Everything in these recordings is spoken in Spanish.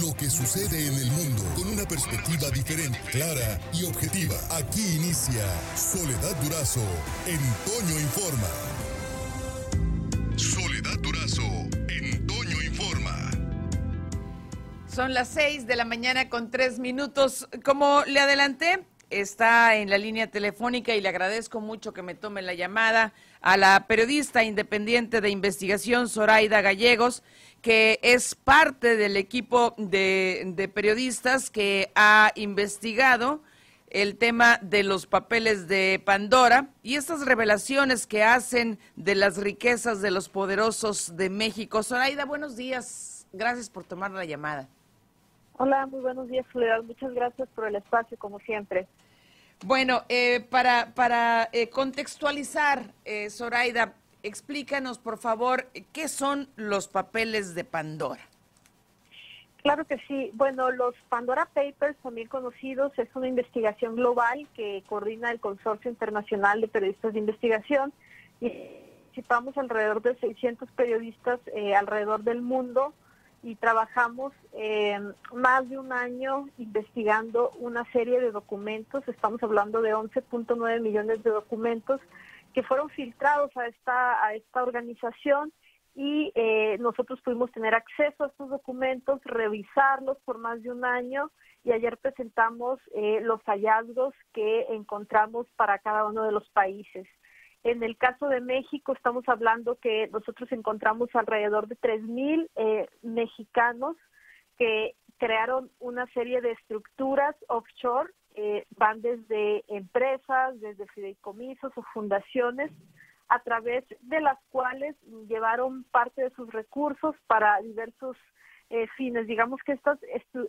lo que sucede en el mundo con una perspectiva diferente, clara y objetiva. Aquí inicia Soledad Durazo en Toño Informa. Soledad Durazo en Informa. Son las seis de la mañana con tres minutos. Como le adelanté, está en la línea telefónica y le agradezco mucho que me tome la llamada a la periodista independiente de investigación Zoraida Gallegos, que es parte del equipo de, periodistas que ha investigado el tema de los papeles de Pandora y estas revelaciones que hacen de las riquezas de los poderosos de México. Zoraida, buenos días. Gracias por tomar la llamada. Hola, muy buenos días, Soledad. Muchas gracias por el espacio, como siempre. Bueno, eh, para, para eh, contextualizar, eh, Zoraida, explícanos, por favor, qué son los papeles de Pandora. Claro que sí. Bueno, los Pandora Papers, también conocidos, es una investigación global que coordina el Consorcio Internacional de Periodistas de Investigación. Y participamos alrededor de 600 periodistas eh, alrededor del mundo y trabajamos eh, más de un año investigando una serie de documentos. Estamos hablando de 11.9 millones de documentos que fueron filtrados a esta, a esta organización y eh, nosotros pudimos tener acceso a estos documentos, revisarlos por más de un año y ayer presentamos eh, los hallazgos que encontramos para cada uno de los países. En el caso de México estamos hablando que nosotros encontramos alrededor de 3.000 eh, mexicanos que crearon una serie de estructuras offshore, eh, van desde empresas, desde fideicomisos o fundaciones, a través de las cuales llevaron parte de sus recursos para diversos eh, fines. Digamos que estas,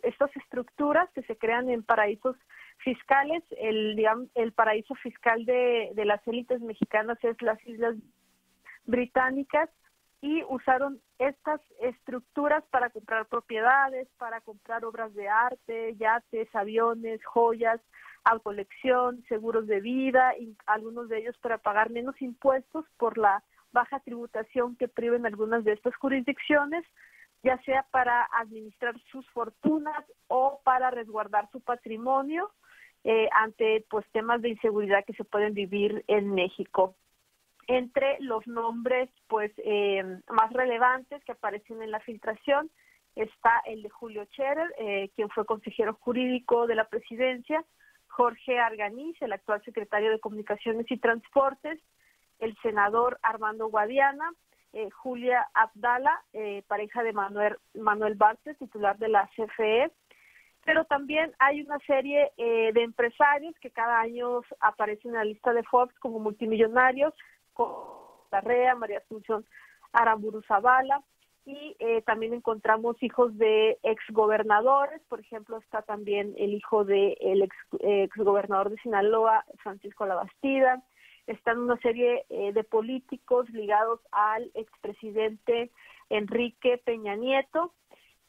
estas estructuras que se crean en paraísos fiscales, el, el paraíso fiscal de, de las élites mexicanas es las Islas Británicas y usaron estas estructuras para comprar propiedades, para comprar obras de arte, yates, aviones, joyas, colección, seguros de vida, algunos de ellos para pagar menos impuestos por la baja tributación que priven algunas de estas jurisdicciones, ya sea para administrar sus fortunas o para resguardar su patrimonio eh, ante pues temas de inseguridad que se pueden vivir en México. Entre los nombres pues eh, más relevantes que aparecen en la filtración está el de Julio Scherer, eh, quien fue consejero jurídico de la presidencia, Jorge Arganiz, el actual secretario de Comunicaciones y Transportes, el senador Armando Guadiana, eh, Julia Abdala, pareja de Manuel, Manuel Bartes, titular de la CFE, pero también hay una serie de empresarios que cada año aparecen en la lista de Forbes como multimillonarios, Larrea, María Asunción Aramburu Zavala, y eh, también encontramos hijos de exgobernadores, por ejemplo está también el hijo del de ex, exgobernador de Sinaloa, Francisco Labastida, están una serie eh, de políticos ligados al expresidente Enrique Peña Nieto,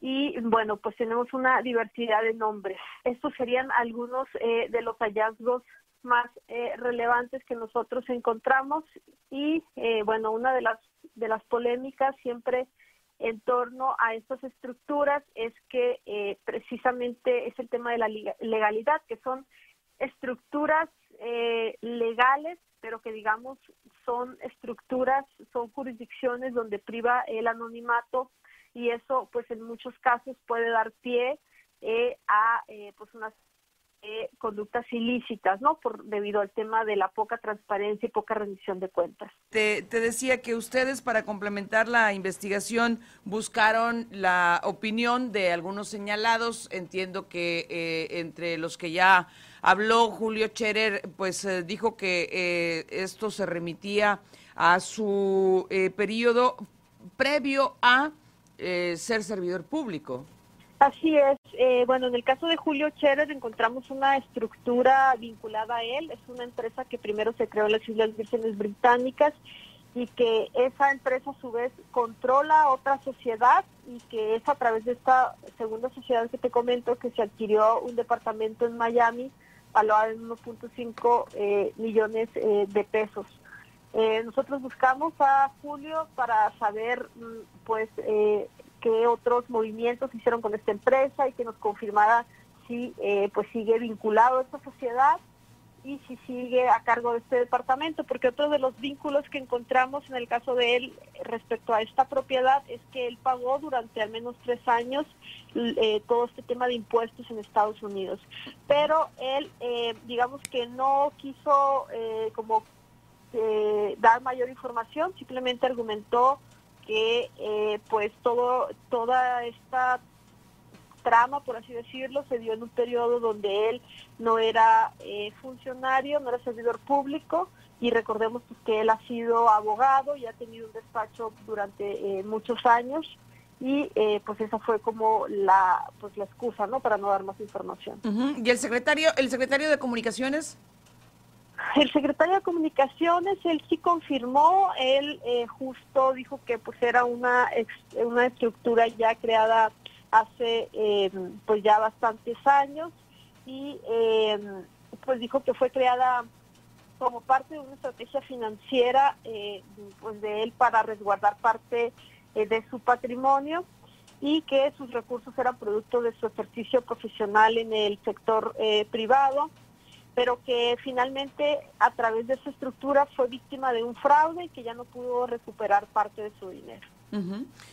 y bueno, pues tenemos una diversidad de nombres. Estos serían algunos eh, de los hallazgos más eh, relevantes que nosotros encontramos y eh, bueno una de las de las polémicas siempre en torno a estas estructuras es que eh, precisamente es el tema de la legalidad que son estructuras legales pero que digamos son estructuras son jurisdicciones donde priva el anonimato y eso pues en muchos casos puede dar pie a pues unas conductas ilícitas, ¿no? Por debido al tema de la poca transparencia y poca rendición de cuentas. Te, decía que ustedes para complementar la investigación buscaron la opinión de algunos señalados. Entiendo que eh, entre los que ya habló Julio Cherer, pues eh, dijo que eh, esto se remitía a su periodo previo a ser servidor público. Así es. Eh, bueno, en el caso de Julio Cherer encontramos una estructura vinculada a él. Es una empresa que primero se creó en las Islas Vírgenes Británicas y que esa empresa a su vez controla otra sociedad y que es a través de esta segunda sociedad que te comento que se adquirió un departamento en Miami valuado en 1.5 eh, millones eh, de pesos. Nosotros buscamos a Julio para saber mm, pues qué otros movimientos hicieron con esta empresa y que nos confirmara si eh, pues sigue vinculado a esta sociedad y si sigue a cargo de este departamento, porque otro de los vínculos que encontramos en el caso de él respecto a esta propiedad es que él pagó durante al menos tres años eh, todo este tema de impuestos en Estados Unidos, pero él eh, digamos que no quiso eh, como dar mayor información, simplemente argumentó que pues todo toda esta trama, por así decirlo, se dio en un periodo donde él no era eh, funcionario, no era servidor público y recordemos pues, que él ha sido abogado y ha tenido un despacho durante eh, muchos años y eh, pues esa fue como la pues la excusa no para no dar más información. Y el secretario el secretario de comunicaciones el secretario de comunicaciones él sí confirmó él justo dijo que pues era una una estructura ya creada hace eh, pues ya bastantes años y eh, pues dijo que fue creada como parte de una estrategia financiera eh, pues de él para resguardar parte de su patrimonio y que sus recursos eran producto de su ejercicio profesional en el sector privado, pero que finalmente a través de esa estructura fue víctima de un fraude y que ya no pudo recuperar parte de su dinero.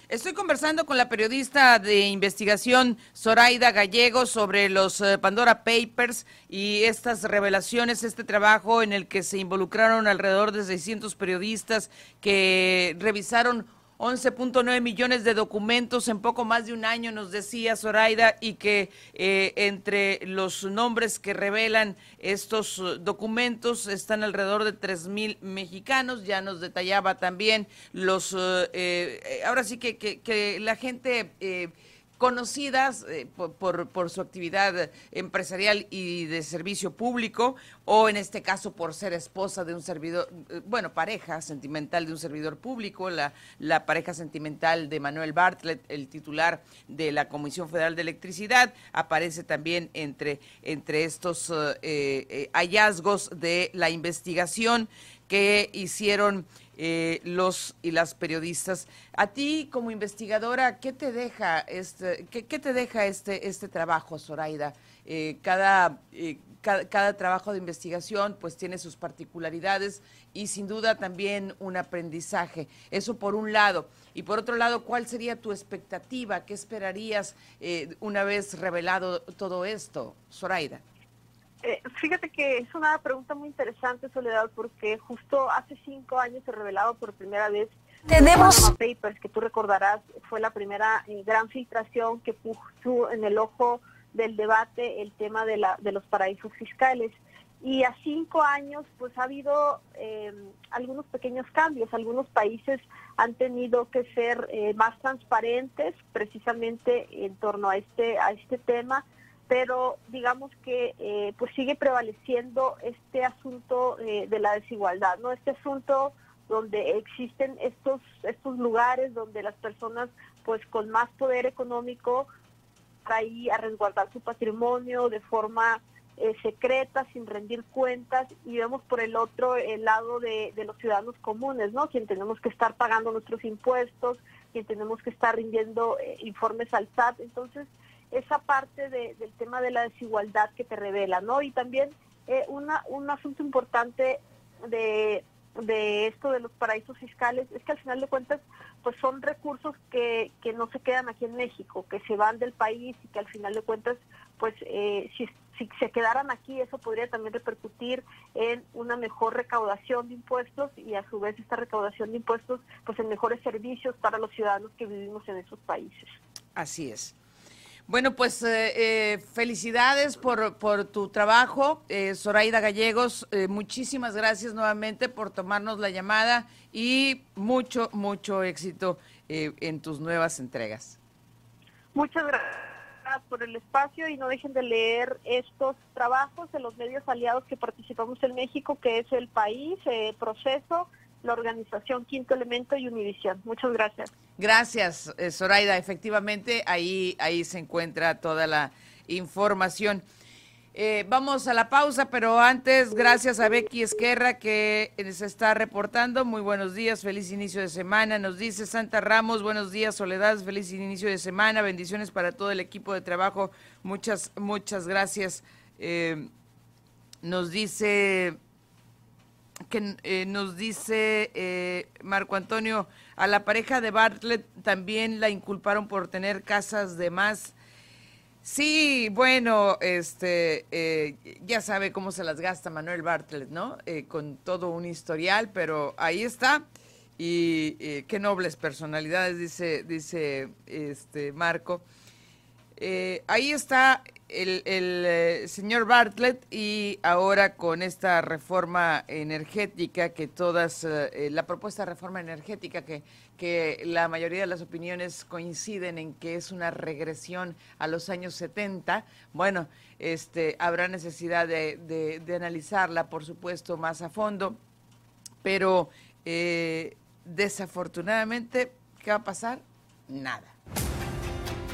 Estoy conversando con la periodista de investigación Zoraida Gallego sobre los eh, Pandora Papers y estas revelaciones, este trabajo en el que se involucraron alrededor de 600 periodistas que revisaron 11.9 millones de documentos en poco más de un año, nos decía Zoraida, y que eh, entre los nombres que revelan estos documentos están alrededor de 3 mil mexicanos. Ya nos detallaba también los, eh, eh, ahora sí que, que la gente conocidas eh, por, por, su actividad empresarial y de servicio público, o en este caso por ser esposa de un servidor, eh, bueno, pareja sentimental de un servidor público, la, pareja sentimental de Manuel Bartlett, el titular de la Comisión Federal de Electricidad, aparece también entre, entre estos eh, hallazgos de la investigación que hicieron eh, los y las periodistas. A ti como investigadora, ¿qué te deja este, qué, te deja este, este trabajo, Zoraida? Eh, cada, eh, cada, cada, trabajo de investigación pues tiene sus particularidades y sin duda también un aprendizaje. Eso por un lado. Y por otro lado, ¿cuál sería tu expectativa? ¿Qué esperarías una vez revelado todo esto, Zoraida? Fíjate que es una pregunta muy interesante, Soledad, porque justo hace cinco años se revelado por primera vez tenemos Papers, que tú recordarás, fue la primera eh, gran filtración que puso en el ojo del debate el tema de, la, de los paraísos fiscales. Y a cinco años, pues ha habido em, algunos pequeños cambios. Algunos países han tenido que ser eh, más transparentes, precisamente en torno a este a este tema pero digamos que eh, pues sigue prevaleciendo este asunto eh, de la desigualdad, ¿no? Este asunto donde existen estos estos lugares donde las personas pues con más poder económico ahí a resguardar su patrimonio de forma eh, secreta, sin rendir cuentas, y vemos por el otro el lado de, de los ciudadanos comunes, ¿no? Quien tenemos que estar pagando nuestros impuestos, quien tenemos que estar rindiendo informes al SAT. Entonces, esa parte del tema de la desigualdad que te revela, ¿no? Y también eh, una, un asunto importante de, de esto de los paraísos fiscales es que al final de cuentas pues son recursos que, que no se quedan aquí en México, que se van del país y que al final de cuentas pues eh, si, si se quedaran aquí eso podría también repercutir en una mejor recaudación de impuestos y a su vez esta recaudación de impuestos pues en mejores servicios para los ciudadanos que vivimos en esos países. Así es. Bueno, pues eh, eh, felicidades por, por, tu trabajo, eh, Zoraida Gallegos. muchísimas gracias nuevamente por tomarnos la llamada y mucho, mucho éxito en tus nuevas entregas. Muchas gracias por el espacio y no dejen de leer estos trabajos en los medios aliados que participamos en México, que es El País, Proceso, la organización Quinto Elemento y Univisión. Muchas gracias. Gracias, eh, Zoraida. Efectivamente, ahí, ahí se encuentra toda la información. Eh, vamos a la pausa, pero antes, gracias a Becky Esquerra que se está reportando. Muy buenos días, feliz inicio de semana. Nos dice Santa Ramos, buenos días, Soledad, feliz inicio de semana. Bendiciones para todo el equipo de trabajo. Muchas, muchas gracias. Eh, nos dice que eh, nos dice Marco Antonio, a la pareja de Bartlett también la inculparon por tener casas de más Sí, bueno, este, eh, ya sabe cómo se las gasta Manuel Bartlett, ¿no? Eh, con todo un historial, pero ahí está. Y eh, qué nobles personalidades, dice, dice este Marco. ahí está el, el señor Bartlett y ahora con esta reforma energética que todas, la propuesta de reforma energética que que la mayoría de las opiniones coinciden en que es una regresión a los años 70, bueno, este, habrá necesidad de, analizarla, por supuesto, más a fondo, pero eh, desafortunadamente, ¿qué va a pasar? Nada.